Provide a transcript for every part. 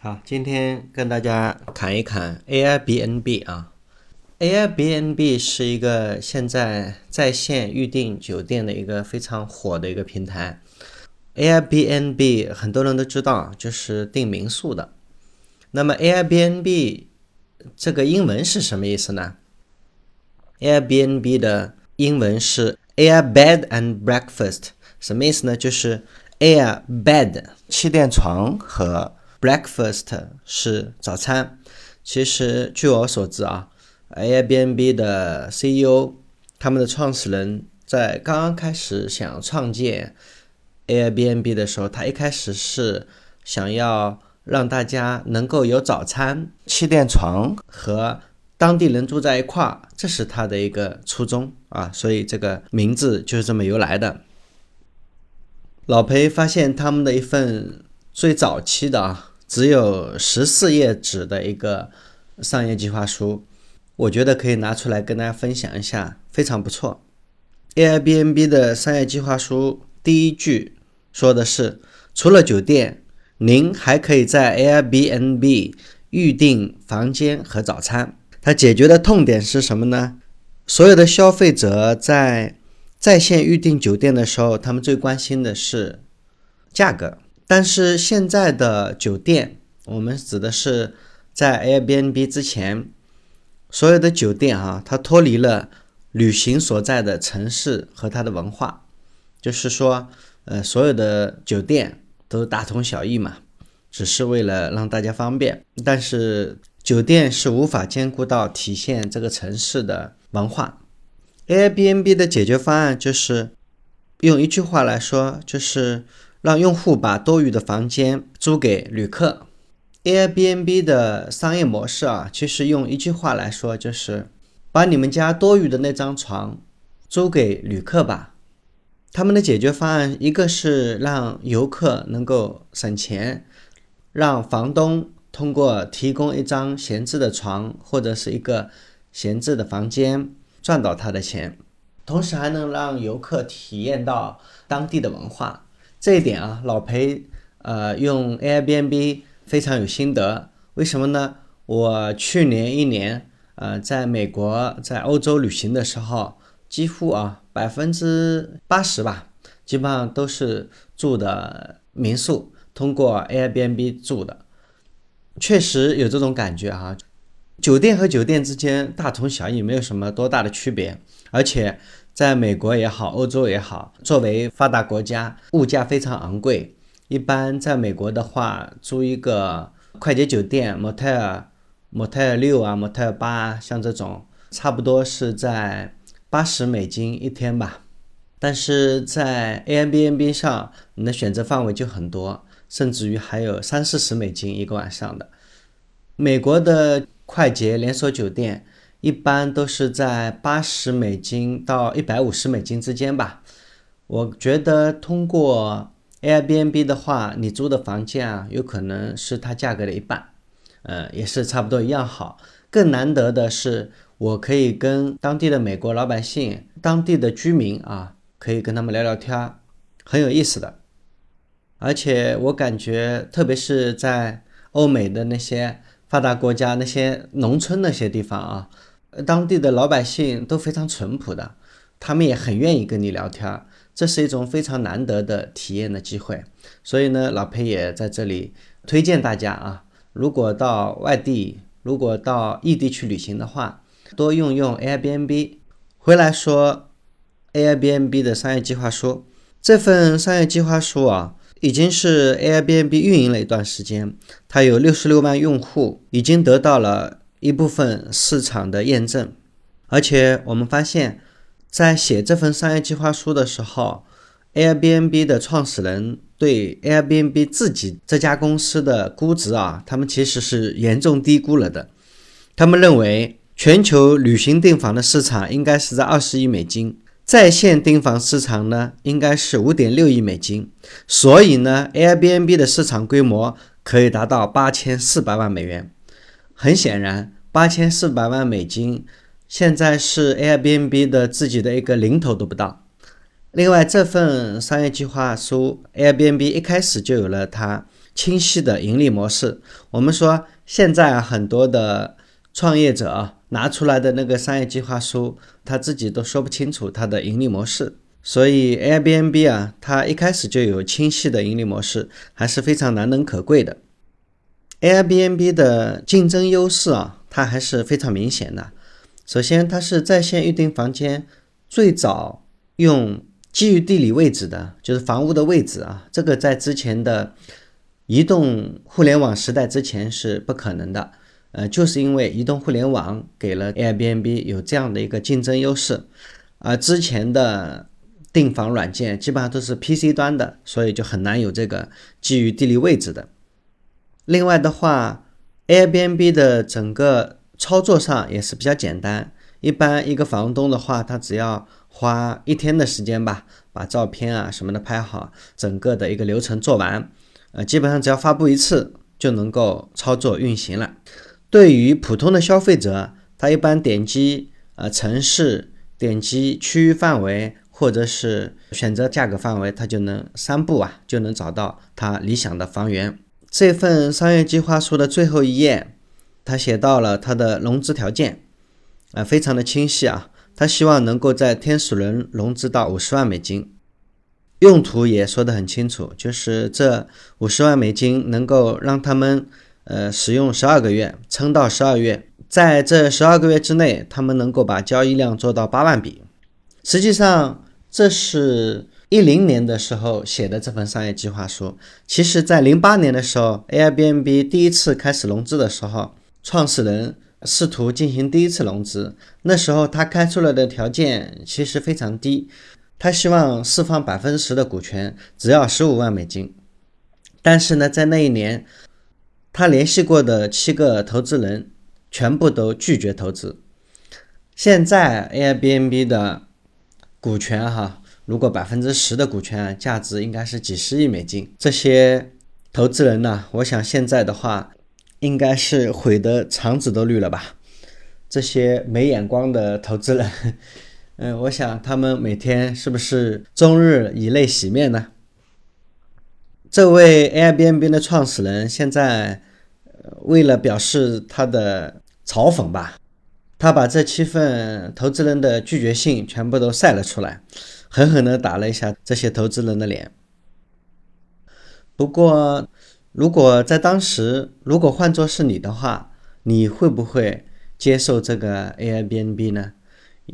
好，今天跟大家谈一谈 Airbnb 啊。Airbnb 是一个现在在线预订酒店的一个非常火的一个平台。Airbnb 很多人都知道，就是订民宿的。那么 Airbnb 这个英文是什么意思呢？Airbnb 的英文是 Air Bed and Breakfast，什么意思呢？就是 Air Bed 气垫床和 Breakfast 是早餐。其实据我所知啊，Airbnb 的 CEO 他们的创始人在刚刚开始想创建 Airbnb 的时候，他一开始是想要让大家能够有早餐、气垫床和当地人住在一块儿，这是他的一个初衷啊，所以这个名字就是这么由来的。老裴发现他们的一份最早期的啊。只有十四页纸的一个商业计划书，我觉得可以拿出来跟大家分享一下，非常不错。Airbnb 的商业计划书第一句说的是：除了酒店，您还可以在 Airbnb 预订房间和早餐。它解决的痛点是什么呢？所有的消费者在在线预订酒店的时候，他们最关心的是价格。但是现在的酒店，我们指的是在 Airbnb 之前，所有的酒店啊，它脱离了旅行所在的城市和它的文化，就是说，呃，所有的酒店都大同小异嘛，只是为了让大家方便。但是酒店是无法兼顾到体现这个城市的文化。Airbnb 的解决方案就是用一句话来说，就是。让用户把多余的房间租给旅客。Airbnb 的商业模式啊，其实用一句话来说，就是把你们家多余的那张床租给旅客吧。他们的解决方案，一个是让游客能够省钱，让房东通过提供一张闲置的床或者是一个闲置的房间赚到他的钱，同时还能让游客体验到当地的文化。这一点啊，老裴呃用 Airbnb 非常有心得。为什么呢？我去年一年呃在美国在欧洲旅行的时候，几乎啊百分之八十吧，基本上都是住的民宿，通过 Airbnb 住的，确实有这种感觉啊。酒店和酒店之间大同小异，没有什么多大的区别，而且。在美国也好，欧洲也好，作为发达国家，物价非常昂贵。一般在美国的话，租一个快捷酒店，motel、motel 六啊，motel 八，像这种，差不多是在八十美金一天吧。但是在 Airbnb 上，你的选择范围就很多，甚至于还有三四十美金一个晚上的。美国的快捷连锁酒店。一般都是在八十美金到一百五十美金之间吧。我觉得通过 Airbnb 的话，你租的房间啊，有可能是它价格的一半，呃，也是差不多一样好。更难得的是，我可以跟当地的美国老百姓、当地的居民啊，可以跟他们聊聊天，很有意思的。而且我感觉，特别是在欧美的那些发达国家、那些农村那些地方啊。当地的老百姓都非常淳朴的，他们也很愿意跟你聊天，这是一种非常难得的体验的机会。所以呢，老裴也在这里推荐大家啊，如果到外地，如果到异地去旅行的话，多用用 Airbnb。回来说 Airbnb 的商业计划书，这份商业计划书啊，已经是 Airbnb 运营了一段时间，它有六十六万用户，已经得到了。一部分市场的验证，而且我们发现，在写这份商业计划书的时候，Airbnb 的创始人对 Airbnb 自己这家公司的估值啊，他们其实是严重低估了的。他们认为，全球旅行订房的市场应该是在二十亿美金，在线订房市场呢，应该是五点六亿美金，所以呢，Airbnb 的市场规模可以达到八千四百万美元。很显然，八千四百万美金现在是 Airbnb 的自己的一个零头都不到。另外，这份商业计划书，Airbnb 一开始就有了它清晰的盈利模式。我们说现在，很多的创业者啊拿出来的那个商业计划书，他自己都说不清楚他的盈利模式。所以 Airbnb 啊，它一开始就有清晰的盈利模式，还是非常难能可贵的。Airbnb 的竞争优势啊，它还是非常明显的。首先，它是在线预订房间最早用基于地理位置的，就是房屋的位置啊，这个在之前的移动互联网时代之前是不可能的。呃，就是因为移动互联网给了 Airbnb 有这样的一个竞争优势，而之前的。订房软件基本上都是 PC 端的，所以就很难有这个基于地理位置的。另外的话，Airbnb 的整个操作上也是比较简单。一般一个房东的话，他只要花一天的时间吧，把照片啊什么的拍好，整个的一个流程做完，呃，基本上只要发布一次就能够操作运行了。对于普通的消费者，他一般点击呃城市，点击区域范围。或者是选择价格范围，他就能三步啊就能找到他理想的房源。这份商业计划书的最后一页，他写到了他的融资条件，啊，非常的清晰啊。他希望能够在天使轮融资到五十万美金，用途也说得很清楚，就是这五十万美金能够让他们呃使用十二个月，撑到十二月，在这十二个月之内，他们能够把交易量做到八万笔。实际上。这是一零年的时候写的这份商业计划书。其实，在零八年的时候，Airbnb 第一次开始融资的时候，创始人试图进行第一次融资。那时候他开出来的条件其实非常低，他希望释放百分之十的股权，只要十五万美金。但是呢，在那一年，他联系过的七个投资人全部都拒绝投资。现在 Airbnb 的。股权哈，如果百分之十的股权价值应该是几十亿美金。这些投资人呢，我想现在的话，应该是悔得肠子都绿了吧？这些没眼光的投资人，嗯，我想他们每天是不是终日以泪洗面呢？这位 Airbnb 的创始人现在为了表示他的嘲讽吧。他把这七份投资人的拒绝信全部都晒了出来，狠狠地打了一下这些投资人的脸。不过，如果在当时，如果换作是你的话，你会不会接受这个 Airbnb 呢？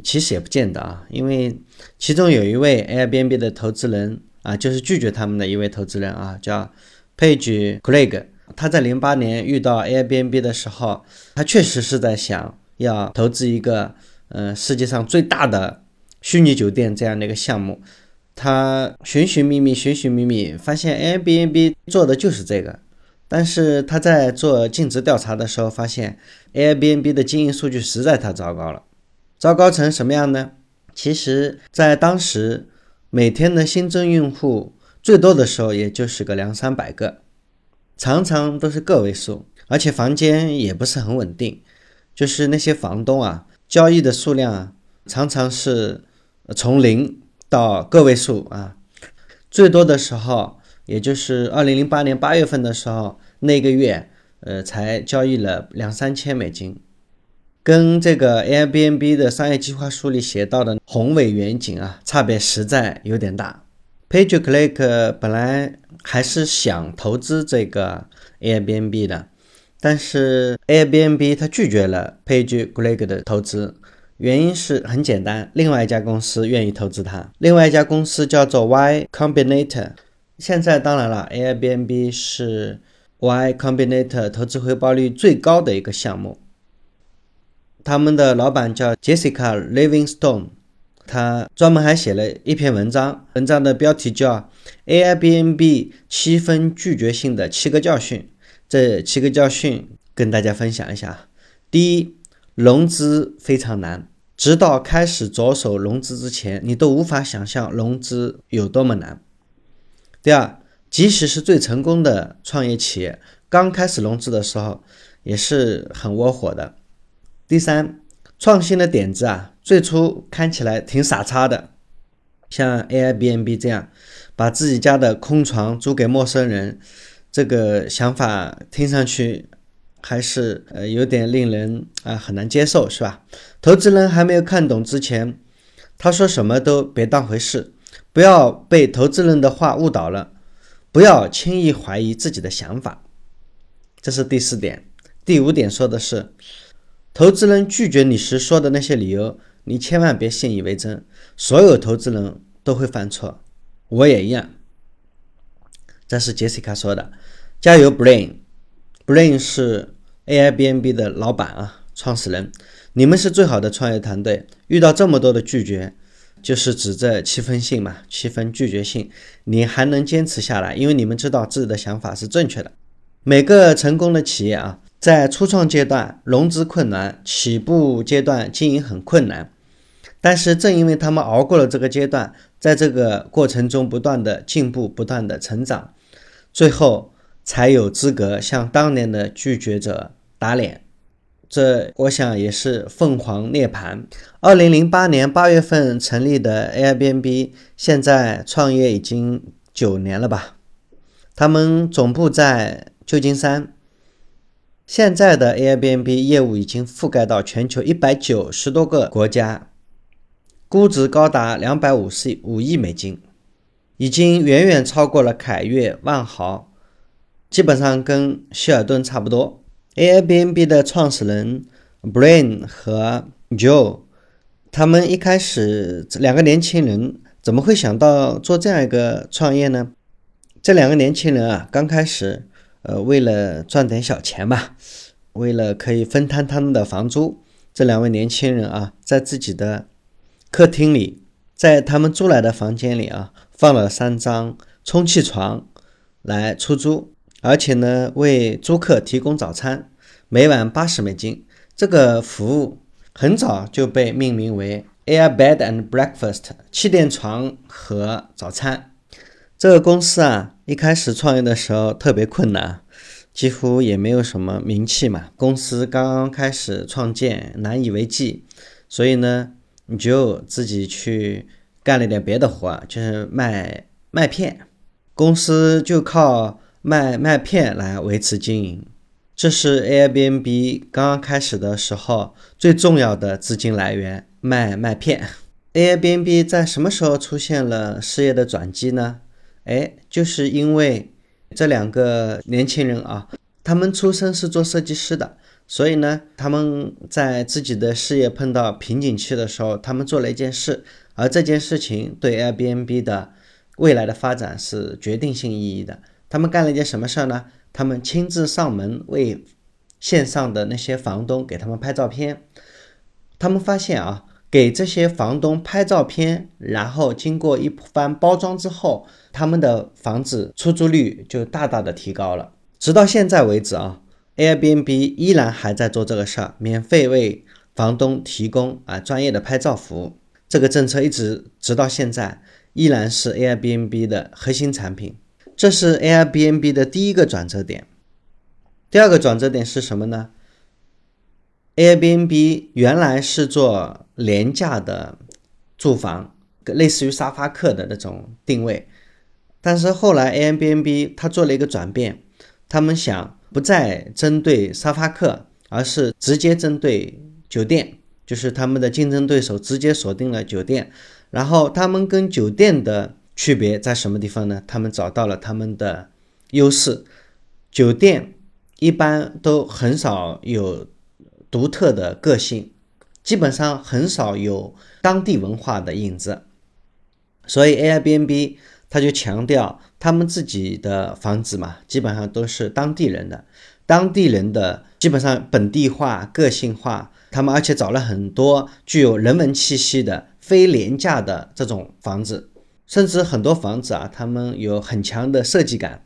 其实也不见得啊，因为其中有一位 Airbnb 的投资人啊，就是拒绝他们的一位投资人啊，叫 Page Craig。他在零八年遇到 Airbnb 的时候，他确实是在想。要投资一个，呃，世界上最大的虚拟酒店这样的一个项目，他寻寻觅觅，寻寻觅觅，发现 Airbnb 做的就是这个。但是他在做尽职调查的时候，发现 Airbnb 的经营数据实在太糟糕了。糟糕成什么样呢？其实，在当时，每天的新增用户最多的时候，也就是个两三百个，常常都是个位数，而且房间也不是很稳定。就是那些房东啊，交易的数量啊，常常是从零到个位数啊，最多的时候，也就是二零零八年八月份的时候，那个月，呃，才交易了两三千美金，跟这个 Airbnb 的商业计划书里写到的宏伟远景啊，差别实在有点大。PageClick 本来还是想投资这个 Airbnb 的。但是 Airbnb 它拒绝了 Page Greg 的投资，原因是很简单，另外一家公司愿意投资它。另外一家公司叫做 Y Combinator。现在当然了，Airbnb 是 Y Combinator 投资回报率最高的一个项目。他们的老板叫 Jessica Livingstone，他专门还写了一篇文章，文章的标题叫 Airbnb 七分拒绝性的七个教训。这七个教训跟大家分享一下。第一，融资非常难，直到开始着手融资之前，你都无法想象融资有多么难。第二，即使是最成功的创业企业，刚开始融资的时候也是很窝火的。第三，创新的点子啊，最初看起来挺傻叉的，像 Airbnb 这样，把自己家的空床租给陌生人。这个想法听上去还是呃有点令人啊很难接受，是吧？投资人还没有看懂之前，他说什么都别当回事，不要被投资人的话误导了，不要轻易怀疑自己的想法。这是第四点。第五点说的是，投资人拒绝你时说的那些理由，你千万别信以为真。所有投资人都会犯错，我也一样。这是 Jessica 说的，加油，Brain，Brain 是 Airbnb 的老板啊，创始人。你们是最好的创业团队，遇到这么多的拒绝，就是指这七分信嘛，七分拒绝信，你还能坚持下来，因为你们知道自己的想法是正确的。每个成功的企业啊，在初创阶段融资困难，起步阶段经营很困难。但是正因为他们熬过了这个阶段，在这个过程中不断的进步、不断的成长，最后才有资格向当年的拒绝者打脸。这我想也是凤凰涅槃。二零零八年八月份成立的 Airbnb，现在创业已经九年了吧？他们总部在旧金山，现在的 Airbnb 业务已经覆盖到全球一百九十多个国家。估值高达两百五十五亿美金，已经远远超过了凯悦、万豪，基本上跟希尔顿差不多。Airbnb 的创始人 Brian 和 Joe，他们一开始两个年轻人怎么会想到做这样一个创业呢？这两个年轻人啊，刚开始，呃，为了赚点小钱吧，为了可以分摊他们的房租，这两位年轻人啊，在自己的客厅里，在他们租来的房间里啊，放了三张充气床来出租，而且呢，为租客提供早餐，每晚八十美金。这个服务很早就被命名为 Air Bed and Breakfast，气垫床和早餐。这个公司啊，一开始创业的时候特别困难，几乎也没有什么名气嘛。公司刚刚开始创建，难以为继，所以呢。你就自己去干了点别的活，就是卖麦片，公司就靠卖麦片来维持经营。这是 Airbnb 刚刚开始的时候最重要的资金来源，卖麦片。Airbnb 在什么时候出现了事业的转机呢？哎，就是因为这两个年轻人啊，他们出生是做设计师的。所以呢，他们在自己的事业碰到瓶颈期的时候，他们做了一件事，而这件事情对 Airbnb 的未来的发展是决定性意义的。他们干了一件什么事儿呢？他们亲自上门为线上的那些房东给他们拍照片。他们发现啊，给这些房东拍照片，然后经过一番包装之后，他们的房子出租率就大大的提高了。直到现在为止啊。Airbnb 依然还在做这个事儿，免费为房东提供啊专业的拍照服务。这个政策一直直到现在依然是 Airbnb 的核心产品。这是 Airbnb 的第一个转折点。第二个转折点是什么呢？Airbnb 原来是做廉价的住房，类似于沙发客的那种定位，但是后来 Airbnb 它做了一个转变，他们想。不再针对沙发客，而是直接针对酒店，就是他们的竞争对手直接锁定了酒店。然后他们跟酒店的区别在什么地方呢？他们找到了他们的优势。酒店一般都很少有独特的个性，基本上很少有当地文化的影子。所以 Airbnb。他就强调，他们自己的房子嘛，基本上都是当地人的，当地人的基本上本地化、个性化。他们而且找了很多具有人文气息的非廉价的这种房子，甚至很多房子啊，他们有很强的设计感。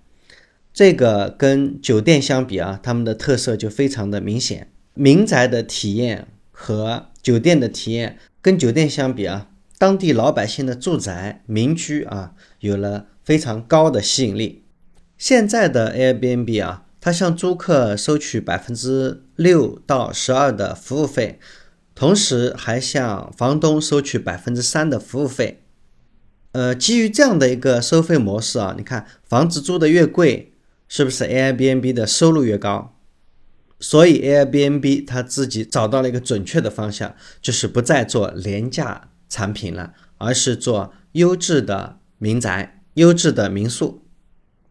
这个跟酒店相比啊，他们的特色就非常的明显。民宅的体验和酒店的体验，跟酒店相比啊。当地老百姓的住宅民居啊，有了非常高的吸引力。现在的 Airbnb 啊，它向租客收取百分之六到十二的服务费，同时还向房东收取百分之三的服务费。呃，基于这样的一个收费模式啊，你看房子租的越贵，是不是 Airbnb 的收入越高？所以 Airbnb 它自己找到了一个准确的方向，就是不再做廉价产品了，而是做优质的民宅、优质的民宿。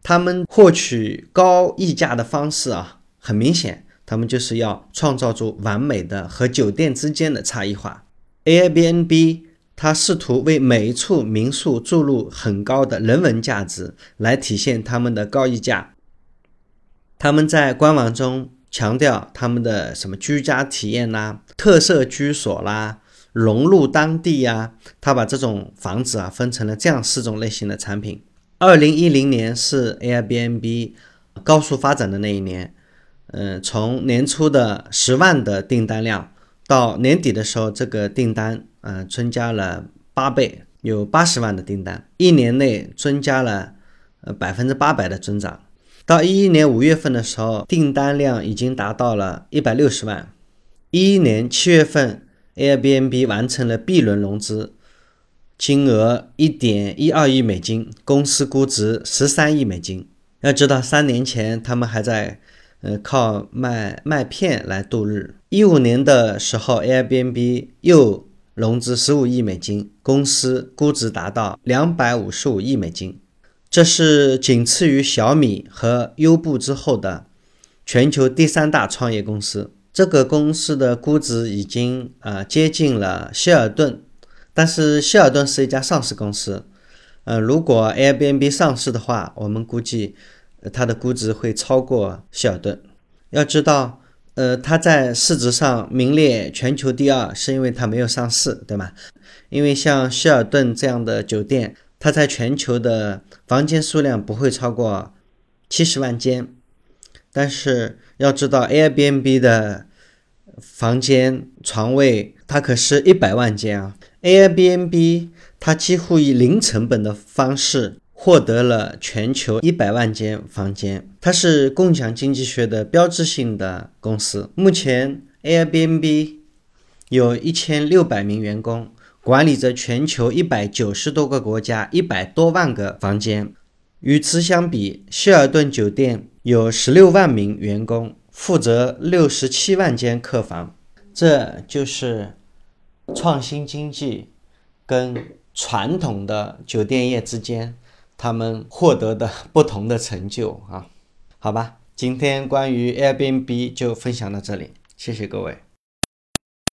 他们获取高溢价的方式啊，很明显，他们就是要创造出完美的和酒店之间的差异化。Airbnb 它试图为每一处民宿注入很高的人文价值，来体现他们的高溢价。他们在官网中强调他们的什么居家体验啦、特色居所啦、融入当地呀，他把这种房子啊分成了这样四种类型的产品。二零一零年是 Airbnb 高速发展的那一年，嗯，从年初的十万的订单量到年底的时候，这个订单嗯增加了八倍，有八十万的订单，一年内增加了呃百分之八百的增长。到一一年五月份的时候，订单量已经达到了一百六十万。一一年七月份，Airbnb 完成了 B 轮融资，金额一点一二亿美金，公司估值十三亿美金。要知道，三年前他们还在呃靠卖麦片来度日。一五年的时候，Airbnb 又融资十五亿美金，公司估值达到两百五十五亿美金。这是仅次于小米和优步之后的全球第三大创业公司。这个公司的估值已经呃接近了希尔顿，但是希尔顿是一家上市公司。呃，如果 Airbnb 上市的话，我们估计它的估值会超过希尔顿。要知道，呃，它在市值上名列全球第二，是因为它没有上市，对吗？因为像希尔顿这样的酒店。它在全球的房间数量不会超过七十万间，但是要知道 Airbnb 的房间床位它可是一百万间啊！Airbnb 它几乎以零成本的方式获得了全球一百万间房间，它是共享经济学的标志性的公司。目前 Airbnb 有一千六百名员工。管理着全球一百九十多个国家一百多万个房间。与此相比，希尔顿酒店有十六万名员工，负责六十七万间客房。这就是创新经济跟传统的酒店业之间他们获得的不同的成就啊。好吧，今天关于 Airbnb 就分享到这里，谢谢各位。